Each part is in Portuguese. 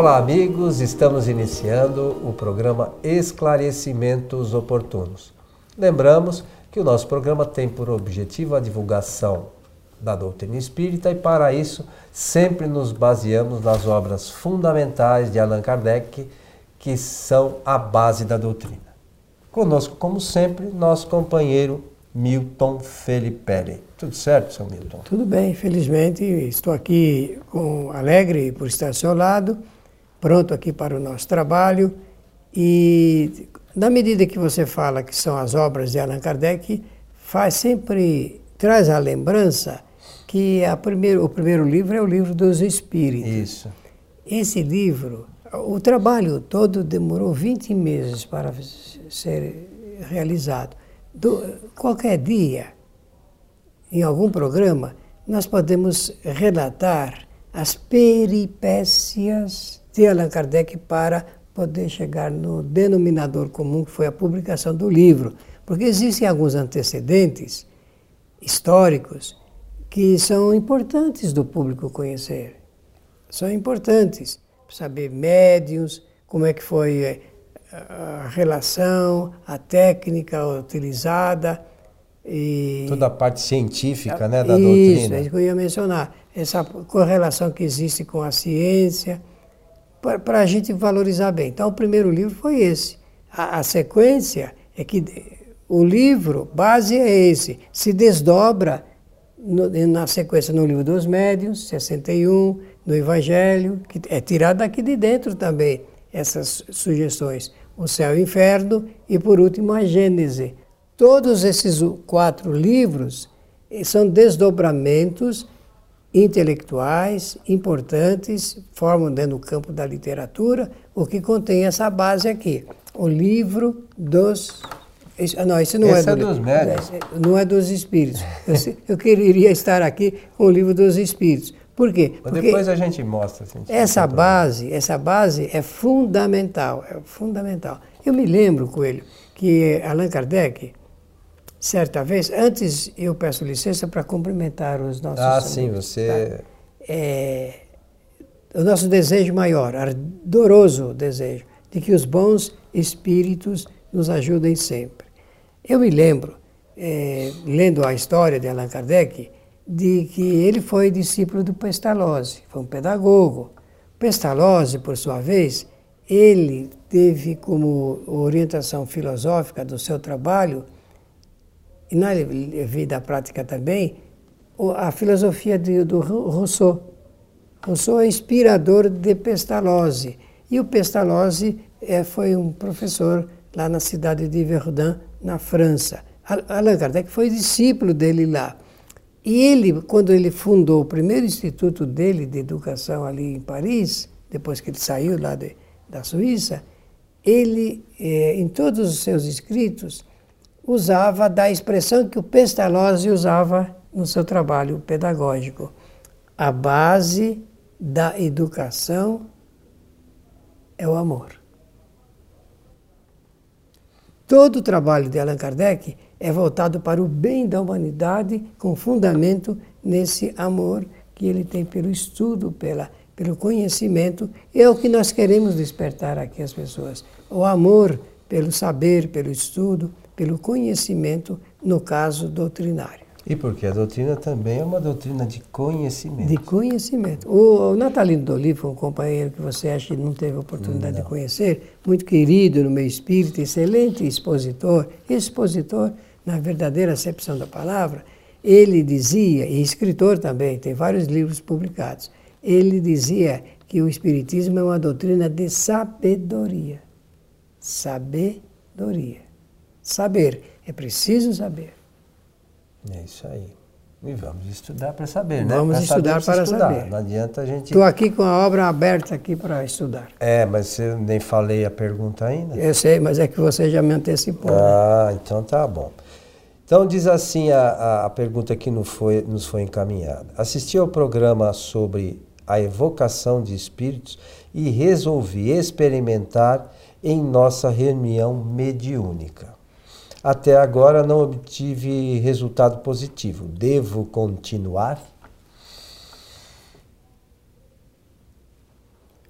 Olá, amigos. Estamos iniciando o programa Esclarecimentos Oportunos. Lembramos que o nosso programa tem por objetivo a divulgação da doutrina espírita e, para isso, sempre nos baseamos nas obras fundamentais de Allan Kardec, que são a base da doutrina. Conosco, como sempre, nosso companheiro Milton Felipe. Tudo certo, seu Milton? Tudo bem, felizmente. Estou aqui com alegre por estar ao seu lado, pronto aqui para o nosso trabalho. E na medida que você fala que são as obras de Allan Kardec, faz sempre traz a lembrança que a primeiro, o primeiro livro é o livro dos Espíritos. Isso. Esse livro, o trabalho todo demorou 20 meses para ser realizado. Do, qualquer dia, em algum programa, nós podemos relatar as peripécias de Allan Kardec para poder chegar no denominador comum que foi a publicação do livro. Porque existem alguns antecedentes históricos que são importantes do público conhecer. São importantes saber médiums, como é que foi eh, a relação, a técnica utilizada. E Toda a parte científica né, da isso, doutrina. Isso, é isso que eu ia mencionar. Essa correlação que existe com a ciência, para a gente valorizar bem. Então, o primeiro livro foi esse. A, a, sequência é que o livro base é esse, se desdobra no, na sequência no livro dos médiuns, 61, no Evangelho, que é tirado daqui de dentro também essas sugestões. O céu e o inferno e, por último, a Gênese. Todos esses quatro livros eh, são desdobramentos intelectuais importantes, formam dentro do campo da literatura, o que contém essa base aqui. O livro dos. Ah, não, esse não esse é, do, é dos médios. Não é dos espíritos. Eu, eu queria estar aqui com o livro dos espíritos. Por quê? Porque depois a gente mostra. A gente essa base, essa base é fundamental, é fundamental. Eu me lembro, Coelho, que Allan Kardec, certa vez, antes eu peço licença para cumprimentar os nossos Ah, amigos, sim, você... Tá? É, o nosso desejo maior, ardoroso desejo, de que os bons espíritos nos ajudem sempre. Eu me lembro, é, lendo a história de Allan Kardec, de que ele foi discípulo do Pestalozzi, foi um pedagogo. Pestalozzi, por sua vez, ele teve como orientação filosófica do seu trabalho e na vida prática também, a filosofia de, do Rousseau. Rousseau é inspirador de Pestalozzi. E o Pestalozzi é, foi um professor lá na cidade de Verdun, na França. Allan Kardec foi discípulo dele lá. E ele, quando ele fundou o primeiro instituto dele de educação ali em Paris, depois que ele saiu lá de, da Suíça, ele, eh, em todos os seus escritos, usava da expressão que o Pestalozzi usava no seu trabalho pedagógico. A base da educação é o amor. Todo o trabalho de Allan Kardec é voltado para o bem da humanidade, com fundamento nesse amor que ele tem pelo estudo, pela, pelo conhecimento. É o que nós queremos despertar aqui as pessoas. O amor pelo saber, pelo estudo, pelo conhecimento, no caso doutrinário. E porque a doutrina também é uma doutrina de conhecimento. De conhecimento. O, Natalino Dolivo, um companheiro que você acha que não teve oportunidade não. de conhecer, muito querido no meio espírita, excelente expositor, expositor na verdadeira acepção da palavra, ele dizia, e escritor também, tem vários livros publicados, ele dizia que o Espiritismo é uma doutrina de sabedoria. Sabedoria. Saber. É preciso saber. É isso aí. E vamos estudar para saber, né? Vamos pra estudar para estudar. saber. Não adianta a gente. Estou aqui com a obra aberta aqui para estudar. É, mas eu nem falei a pergunta ainda. Eu sei, mas é que você já me antecipou. Né? Ah, né? então tá bom. Então diz assim a, a pergunta que nos foi, nos foi encaminhada. Assisti ao programa sobre a evocação de espíritos e resolvi experimentar em nossa reunião mediúnica. Até agora não obtive resultado positivo. Devo continuar?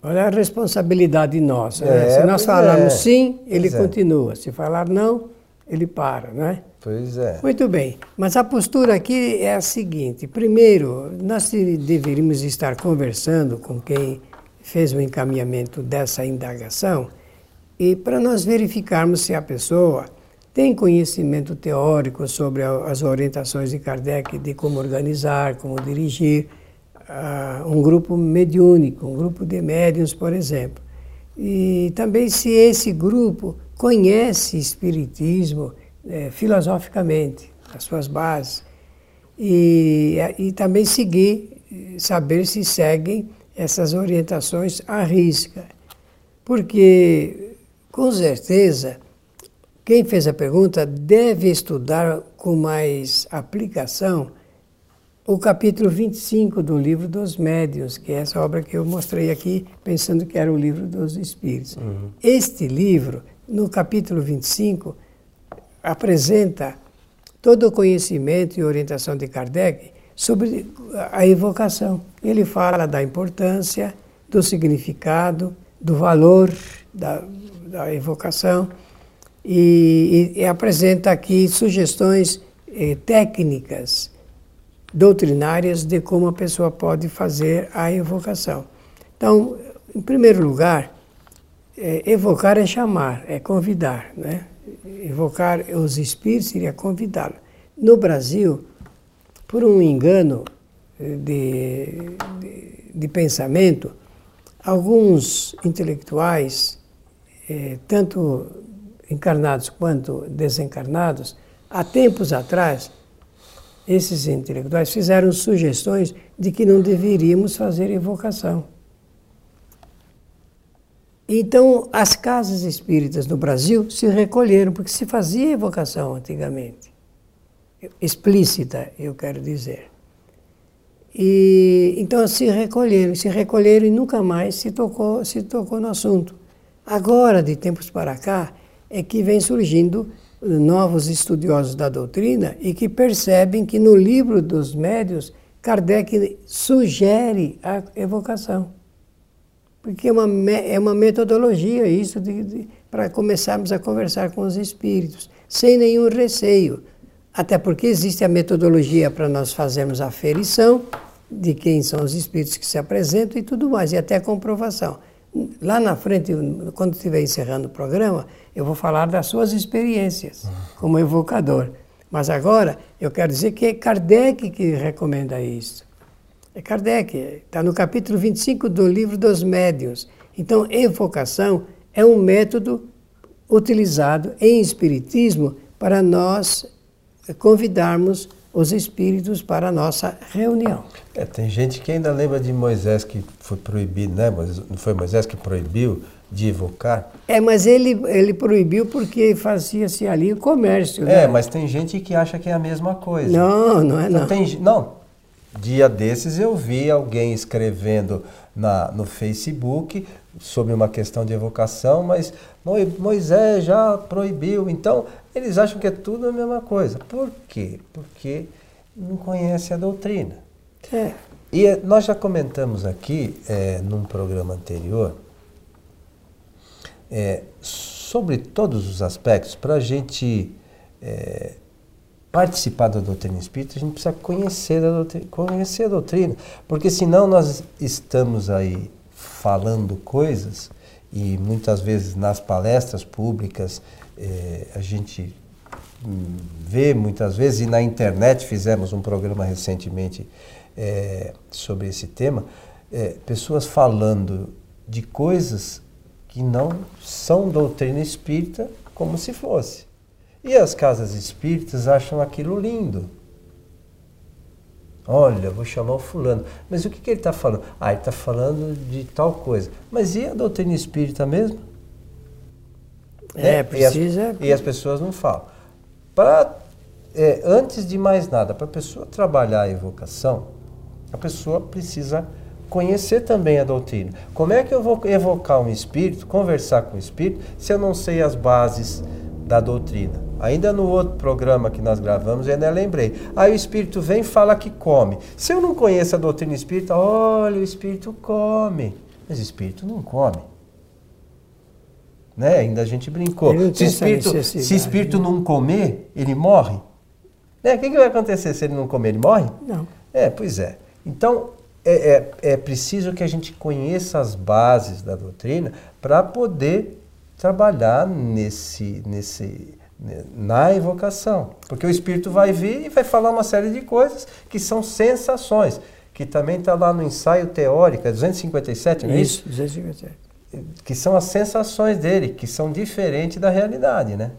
Olha a responsabilidade nossa. né? É, Se nós falarmos é. sim, ele Pois é. continua. Se falar não, ele para, né? Pois é. Muito bem, mas a postura aqui é a seguinte: primeiro, nós deveríamos estar conversando com quem fez o encaminhamento dessa indagação e para nós verificarmos se a pessoa tem conhecimento teórico sobre as orientações de Kardec de como organizar, como dirigir ah, um grupo mediúnico, um grupo de médiuns, por exemplo. E também se esse grupo conhece Espiritismo eh, filosoficamente, as suas bases. E, e também seguir, eh, saber se seguem essas orientações à risca. Porque, com certeza, quem fez a pergunta deve estudar com mais aplicação o capítulo 25 do livro dos médiuns, que é essa obra que eu mostrei aqui, pensando que era o livro dos espíritos. Este livro, no capítulo 25, apresenta todo o conhecimento e orientação de Kardec sobre a evocação. Ele fala da importância, do significado, do valor da, da evocação e, e- e apresenta aqui sugestões eh, técnicas doutrinárias de como a pessoa pode fazer a evocação. Então, em primeiro lugar, é, evocar é chamar, é convidar, né? Evocar os espíritos seria convidá-lo. No Brasil, por um engano eh, de, de, de pensamento, alguns intelectuais, eh, tanto encarnados quanto desencarnados, há tempos atrás, esses intelectuais fizeram sugestões de que não deveríamos fazer evocação. Então, as casas espíritas no Brasil se recolheram, porque se fazia evocação antigamente. Explícita, eu quero dizer. E, então, se recolheram, se recolheram e nunca mais se tocou, se tocou no assunto. Agora, de tempos para cá, é que vem surgindo eh, novos estudiosos da doutrina e que percebem que no livro dos médios, Kardec sugere a evocação. Porque é uma, é uma metodologia isso de, para começarmos a conversar com os espíritos, sem nenhum receio. Até porque existe a metodologia para nós fazermos a aferição de quem são os espíritos que se apresentam e tudo mais, e até a comprovação. Lá na frente, quando estiver encerrando o programa, eu vou falar das suas experiências como evocador. Mas agora eu quero dizer que é Kardec que recomenda isso. É Kardec, está no capítulo 25 do livro dos médiuns. Então, evocação é um método utilizado em Espiritismo para nós convidarmos os espíritos para a nossa reunião. É, tem gente que ainda lembra de Moisés que foi proibido, né? Não foi Moisés que proibiu de evocar? É, mas ele, ele proibiu porque fazia-se ali o comércio. É, né? mas tem gente que acha que é a mesma coisa. Não, não é Não, não. tem, não. Dia desses eu vi alguém escrevendo na, no Facebook sobre uma questão de evocação, mas Mo- Moisés já proibiu. Então, eles acham que é tudo a mesma coisa. Por quê? Porque não conhece a doutrina. É. E eh, nós já comentamos aqui, eh, num programa anterior, eh, sobre todos os aspectos, para a gente eh, participar da doutrina espírita, a gente precisa conhecer a, doutrina, conhecer a doutrina, porque senão nós estamos aí falando coisas e muitas vezes nas palestras públicas eh, a gente hum, vê muitas vezes, e na internet fizemos um programa recentemente eh, sobre esse tema, eh, pessoas falando de coisas que não são doutrina espírita como se fosse. E as casas espíritas acham aquilo lindo. Olha, vou chamar o fulano. Mas o que, que ele está falando? Ah, ele está falando de tal coisa. Mas e a doutrina espírita mesmo? É, Né? precisa- E as, e as pessoas não falam. Pra, é, antes de mais nada, para a pessoa trabalhar a evocação, a pessoa precisa conhecer também a doutrina. Como é que eu vou evocar um espírito, conversar com o espírito, se eu não sei as bases da doutrina? Ainda no outro programa que nós gravamos, eu ainda lembrei. Aí o espírito vem e fala que come. Se eu não conheço a doutrina espírita, olha, o espírito come. Mas espírito não come. Né? Ainda a gente brincou. Se espírito, se espírito né? não comer, ele morre. Né? O que, que vai acontecer se ele não comer? Ele morre? Não. É, pois é. Então, é, é, é preciso que a gente conheça as bases da doutrina para poder trabalhar nesse, nesse, na evocação. Porque o Espírito vai vir e vai falar uma série de coisas que são sensações, que também está lá no ensaio teórico, é 257, não é isso? Isso, 257. Que são as sensações dele, que são diferentes da realidade, né?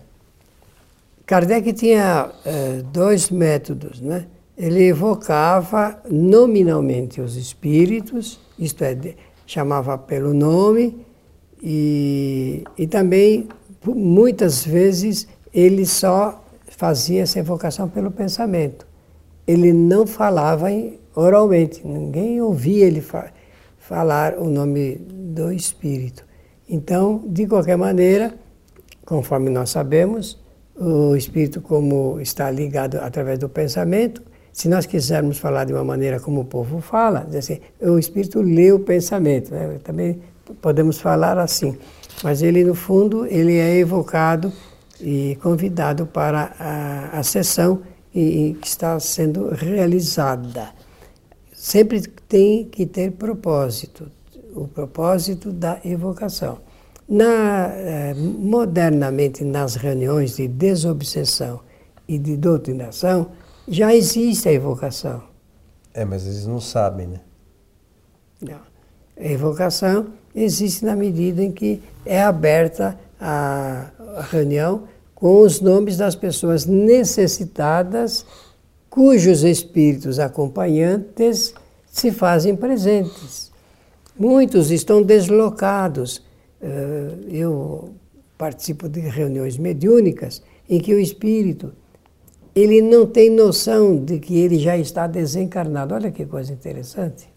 Kardec tinha uh, dois métodos, né? Ele evocava nominalmente os espíritos, isto é, chamava pelo nome, e, e também, muitas vezes, ele só fazia essa evocação pelo pensamento. Ele não falava oralmente, ninguém ouvia ele fa falar o nome do Espírito. Então, de qualquer maneira, conforme nós sabemos, o Espírito, como está ligado através do pensamento, se nós quisermos falar de uma maneira como o povo fala, assim, o Espírito lê o pensamento. Né? Também podemos falar assim. Mas ele, no fundo, ele é evocado e convidado para a, a sessão que está sendo realizada. Sempre tem que ter propósito, o propósito da evocação. Na, eh, modernamente, nas reuniões de desobsessão e de doutrinação, já existe a evocação. É, mas eles não sabem, né? Não. A evocação existe na medida em que é aberta a reunião com os nomes das pessoas necessitadas, cujos espíritos acompanhantes se fazem presentes. Muitos estão deslocados. Eh, eu participo de reuniões mediúnicas em que o espírito ele não tem noção de que ele já está desencarnado. Olha que coisa interessante.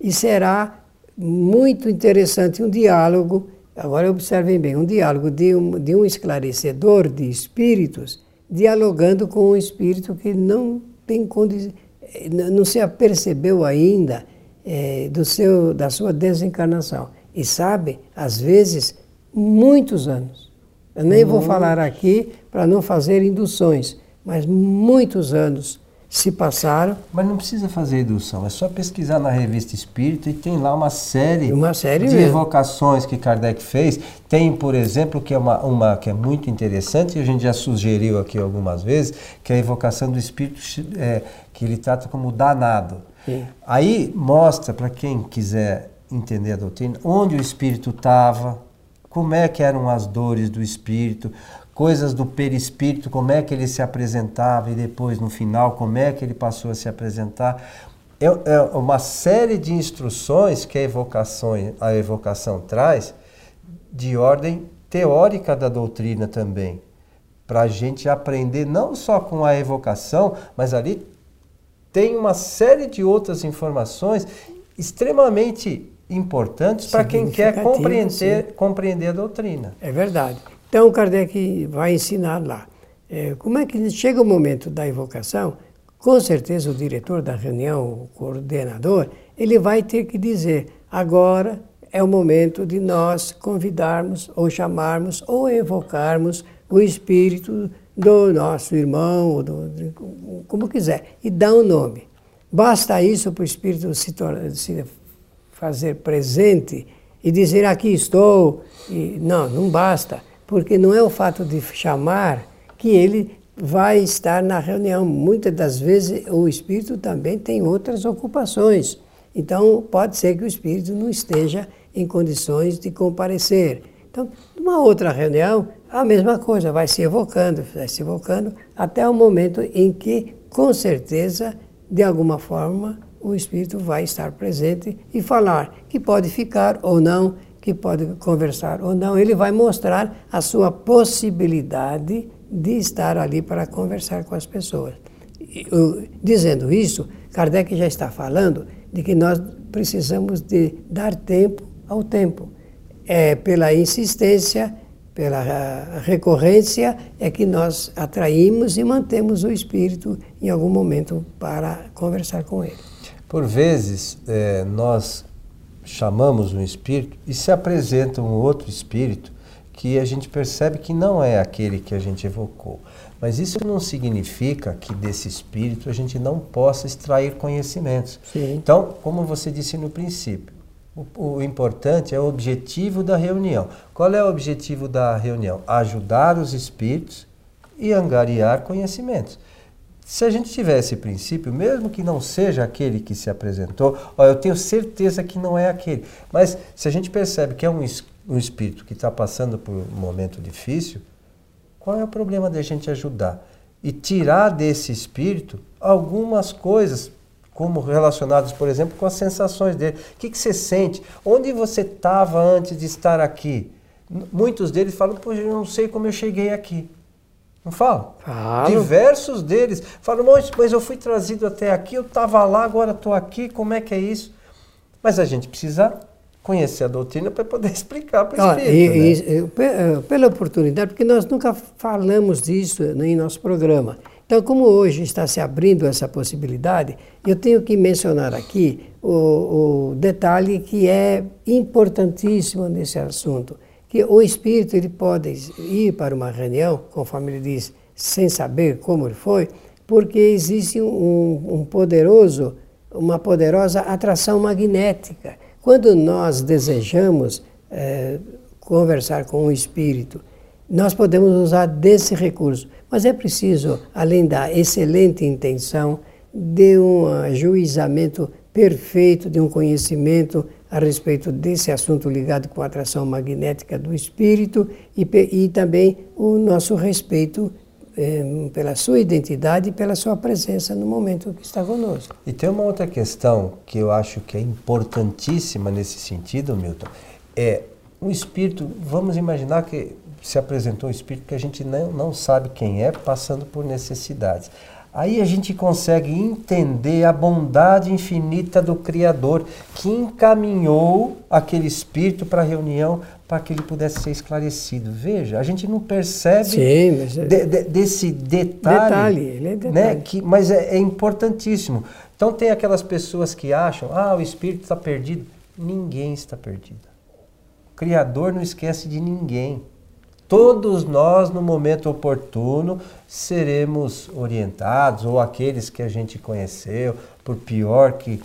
E será muito interessante um diálogo Agora observem bem, um diálogo de um, de um esclarecedor de espíritos dialogando com um espírito que não tem não se apercebeu ainda é, do seu, da sua desencarnação. E sabe, às vezes, muitos anos. Eu nem vou falar aqui para não fazer induções, mas muitos anos se passaram. Mas não precisa fazer indução, é só pesquisar na revista Espírita e tem lá uma série, uma série de mesmo. evocações que Kardec fez. Tem, por exemplo, que é uma, uma que é muito interessante, e a gente já sugeriu aqui algumas vezes, que é a evocação do Espírito é, que ele trata como danado. Sim. Aí mostra para quem quiser entender a doutrina onde o Espírito estava, como é que eram as dores do Espírito, coisas do perispírito, como é que ele se apresentava e depois no final como é que ele passou a se apresentar. É, é uma série de instruções que a evocação, a evocação traz de ordem teórica da doutrina também, para a gente aprender não só com a evocação, mas ali tem uma série de outras informações extremamente importantes para quem quer compreender, compreender a doutrina. É verdade. Então Kardec vai ensinar lá. É, como é que chega o momento da evocação? Com certeza o diretor da reunião, o coordenador, ele vai ter que dizer: agora é o momento de nós convidarmos ou chamarmos ou evocarmos o espírito do nosso irmão, ou do, como quiser, e dá um nome. Basta isso para o espírito se, se fazer presente e dizer aqui estou. E, não, não basta porque não é o fato de chamar que ele vai estar na reunião. Muitas das vezes o espírito também tem outras ocupações. Então, pode ser que o espírito não esteja em condições de comparecer. Então, numa outra reunião, a mesma coisa, vai se evocando, vai se evocando, até o momento em que, com certeza, de alguma forma, o espírito vai estar presente e falar, que pode ficar ou não que pode conversar ou não, ele vai mostrar a sua possibilidade de estar ali para conversar com as pessoas. Dizendo isso, Kardec já está falando de que nós precisamos de dar tempo ao tempo. É pela insistência, pela recorrência, é que nós atraímos e mantemos o espírito em algum momento para conversar com ele. Por vezes, é, nós chamamos um espírito e se apresenta um outro espírito que a gente percebe que não é aquele que a gente evocou. Mas isso não significa que desse espírito a gente não possa extrair conhecimentos. Sim. Então, como você disse no princípio, o, o, importante é o objetivo da reunião. Qual é o objetivo da reunião? Ajudar os espíritos e angariar conhecimentos. Se a gente tiver esse princípio, mesmo que não seja aquele que se apresentou, ó, eu tenho certeza que não é aquele. Mas se a gente percebe que é um, um espírito que está passando por um momento difícil, qual é o problema da gente ajudar? E tirar desse espírito algumas coisas, como relacionadas, por exemplo, com as sensações dele. O que, que você sente? Onde você estava antes de estar aqui? Muitos deles falam, pois eu não sei como eu cheguei aqui. Não falam? Falo. Diversos deles falam, mas, mas eu fui trazido até aqui, eu estava lá, agora estou aqui, como é que é isso? Mas a gente precisa conhecer a doutrina para poder explicar para o espírito. né? Eh, pela oportunidade, porque nós nunca falamos disso em nosso programa. Então, como hoje está se abrindo essa possibilidade, eu tenho que mencionar aqui o, o detalhe que é importantíssimo nesse assunto, que o espírito ele pode ir para uma reunião, conforme ele diz, sem saber como ele foi, porque existe um, um poderoso, uma poderosa atração magnética. Quando nós desejamos é, conversar com o espírito, nós podemos usar desse recurso, mas é preciso, além da excelente intenção, de um ajuizamento perfeito, de um conhecimento a respeito desse assunto ligado com a atração magnética do espírito e, e também o nosso respeito eh, pela sua identidade e pela sua presença no momento que está conosco. E tem uma outra questão que eu acho que é importantíssima nesse sentido, Milton, é o espírito, vamos imaginar que se apresentou um espírito que a gente não, não sabe quem é, passando por necessidades. Aí a gente consegue entender a bondade infinita do Criador que encaminhou aquele espírito para a reunião para que ele pudesse ser esclarecido. Veja, a gente não percebe Sim, mas é... de, de, desse detalhe, detalhe, ele é detalhe. Né, que, mas é, é importantíssimo. Então tem aquelas pessoas que acham, ah, o espírito está perdido. Ninguém está perdido. O Criador não esquece de ninguém. Todos nós, no momento oportuno, seremos orientados, ou aqueles que a gente conheceu, por pior que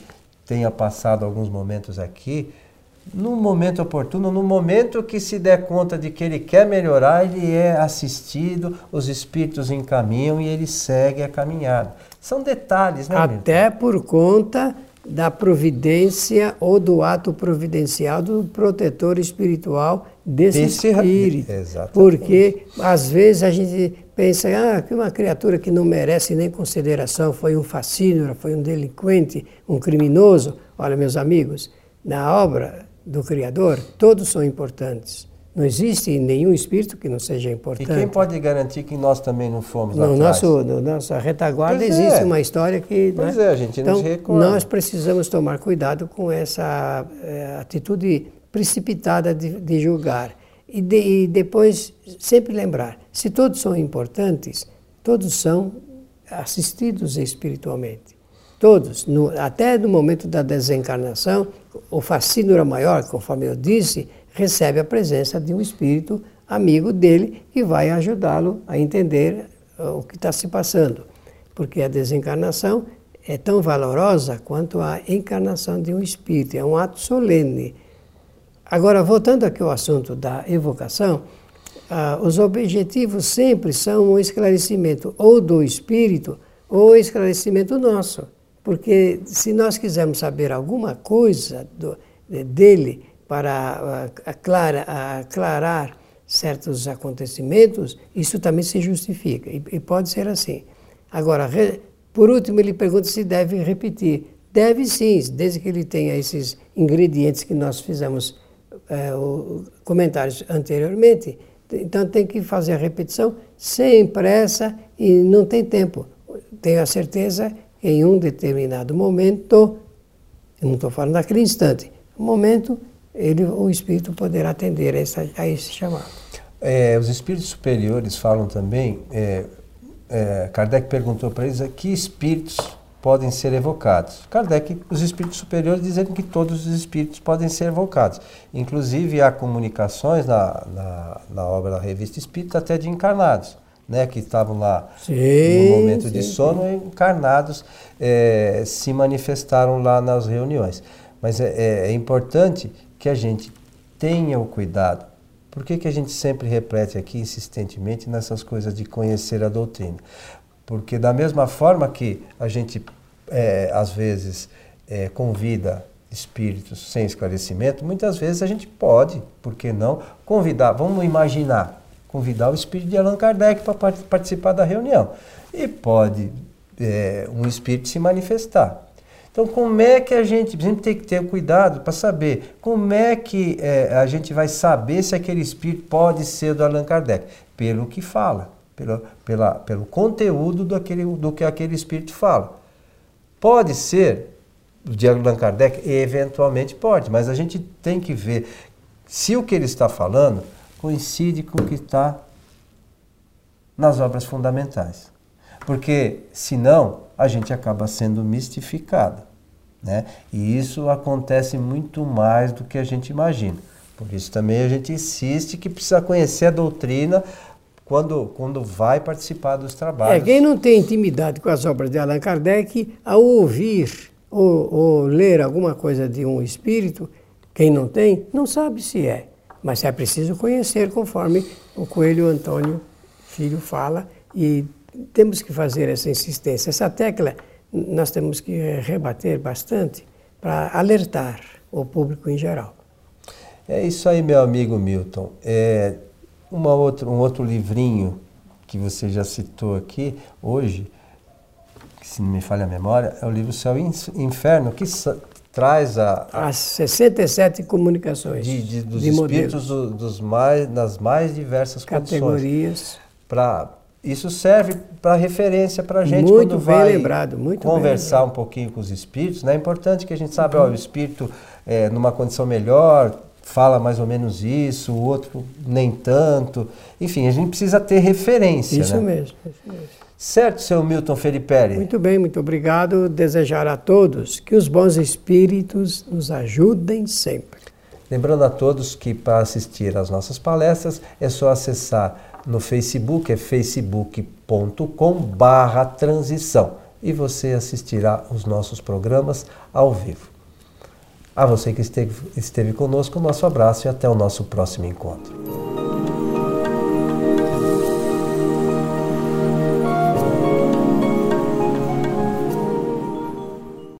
tenha passado alguns momentos aqui, no momento oportuno, no momento que se der conta de que ele quer melhorar, ele é assistido, os espíritos encaminham e ele segue a caminhada. São detalhes, né? Até por conta da providência ou do ato providencial do protetor espiritual desse, desse espírito. Exatamente. Porque às vezes a gente pensa ah, que uma criatura que não merece nem consideração foi um fascínio, foi um delinquente, um criminoso. Olha, meus amigos, na obra do Criador, todos são importantes. Não existe nenhum espírito que não seja importante. E quem pode garantir que nós também não fomos no nosso No nossa retaguarda pois existe é. uma história que... Pois né? é, a gente então, não se recorda. Nós precisamos tomar cuidado com essa é, atitude precipitada de, de julgar. E, de, e depois sempre lembrar, se todos são importantes, todos são assistidos espiritualmente. Todos, no, até no momento da desencarnação, o fascínio maior, conforme eu disse, recebe a presença de um espírito amigo dele que vai ajudá-lo a entender uh, o que está se passando. Porque a desencarnação é tão valorosa quanto a encarnação de um espírito, é um ato solene. Agora, voltando aqui ao assunto da evocação, uh, os objetivos sempre são o esclarecimento ou do espírito ou o esclarecimento nosso. Porque se nós quisermos saber alguma coisa do, dele, para aclarar, aclarar certos acontecimentos, isso também se justifica, e, e pode ser assim. Agora, re, por último, ele pergunta se deve repetir. Deve sim, desde que ele tenha esses ingredientes que nós fizemos é, o, comentários anteriormente. Então tem que fazer a repetição sem pressa e não tem tempo. Tenho a certeza que em um determinado momento, eu não estou falando naquele instante, momento ele, o espírito poderá atender a, essa, a esse chamado. É, os espíritos superiores falam também, é, é, Kardec perguntou para eles que espíritos podem ser evocados. Kardec, os espíritos superiores dizendo que todos os espíritos podem ser evocados. Inclusive há comunicações na, na, na obra da Revista Espírita até de encarnados. Né, que estavam lá sim, no momento sim, de sono, sim. encarnados é, se manifestaram lá nas reuniões. Mas é, é, é importante que a gente tenha o cuidado. Por que, que a gente sempre repete aqui insistentemente nessas coisas de conhecer a doutrina? Porque da mesma forma que a gente, é, às vezes, é, convida espíritos sem esclarecimento, muitas vezes a gente pode, por que não, convidar, vamos imaginar, convidar o espírito de Allan Kardec para participar da reunião. E pode é, um espírito se manifestar. Então, como é que a gente sempre tem que ter cuidado para saber como é que é, a gente vai saber se aquele espírito pode ser do Allan Kardec? Pelo que fala pelo, pela, pelo conteúdo do, aquele, do que aquele espírito fala. Pode ser de Allan Kardec? Eventualmente pode, mas a gente tem que ver se o que ele está falando coincide com o que está nas obras fundamentais. Porque, senão, a gente acaba sendo mistificado. Né? E isso acontece muito mais do que a gente imagina. Por isso também a gente insiste que precisa conhecer a doutrina quando, quando vai participar dos trabalhos. É, quem não tem intimidade com as obras de Allan Kardec, ao ouvir ou, ou ler alguma coisa de um espírito, quem não tem, não sabe se é. Mas é preciso conhecer, conforme o Coelho Antônio Filho fala, e temos que fazer essa insistência. Essa tecla nós temos que rebater bastante para alertar o público em geral. É isso aí, meu amigo Milton. É, uma outra, um outro livrinho que você já citou aqui hoje, se não me falha a memória, é o livro Céu e Inferno, que traz a, a, as 67 comunicações de, de, dos de espíritos do, dos mais, das mais diversas categorias. Para isso serve para referência para a gente muito quando vai lembrado, conversar bem um pouquinho com os espíritos. Né? É importante que a gente saiba, uhum. o espírito é, numa condição melhor, fala mais ou menos isso, o outro nem tanto. Enfim, a gente precisa ter referência. Isso, né? mesmo, isso mesmo. Certo, seu Milton Felipe? Muito bem, muito obrigado. Desejar a todos que os bons espíritos nos ajudem sempre. Lembrando a todos que para assistir às nossas palestras é só acessar no Facebook, é facebook.com barra transição e você assistirá os nossos programas ao vivo. A você que esteve, esteve conosco, nosso abraço e até o nosso próximo encontro.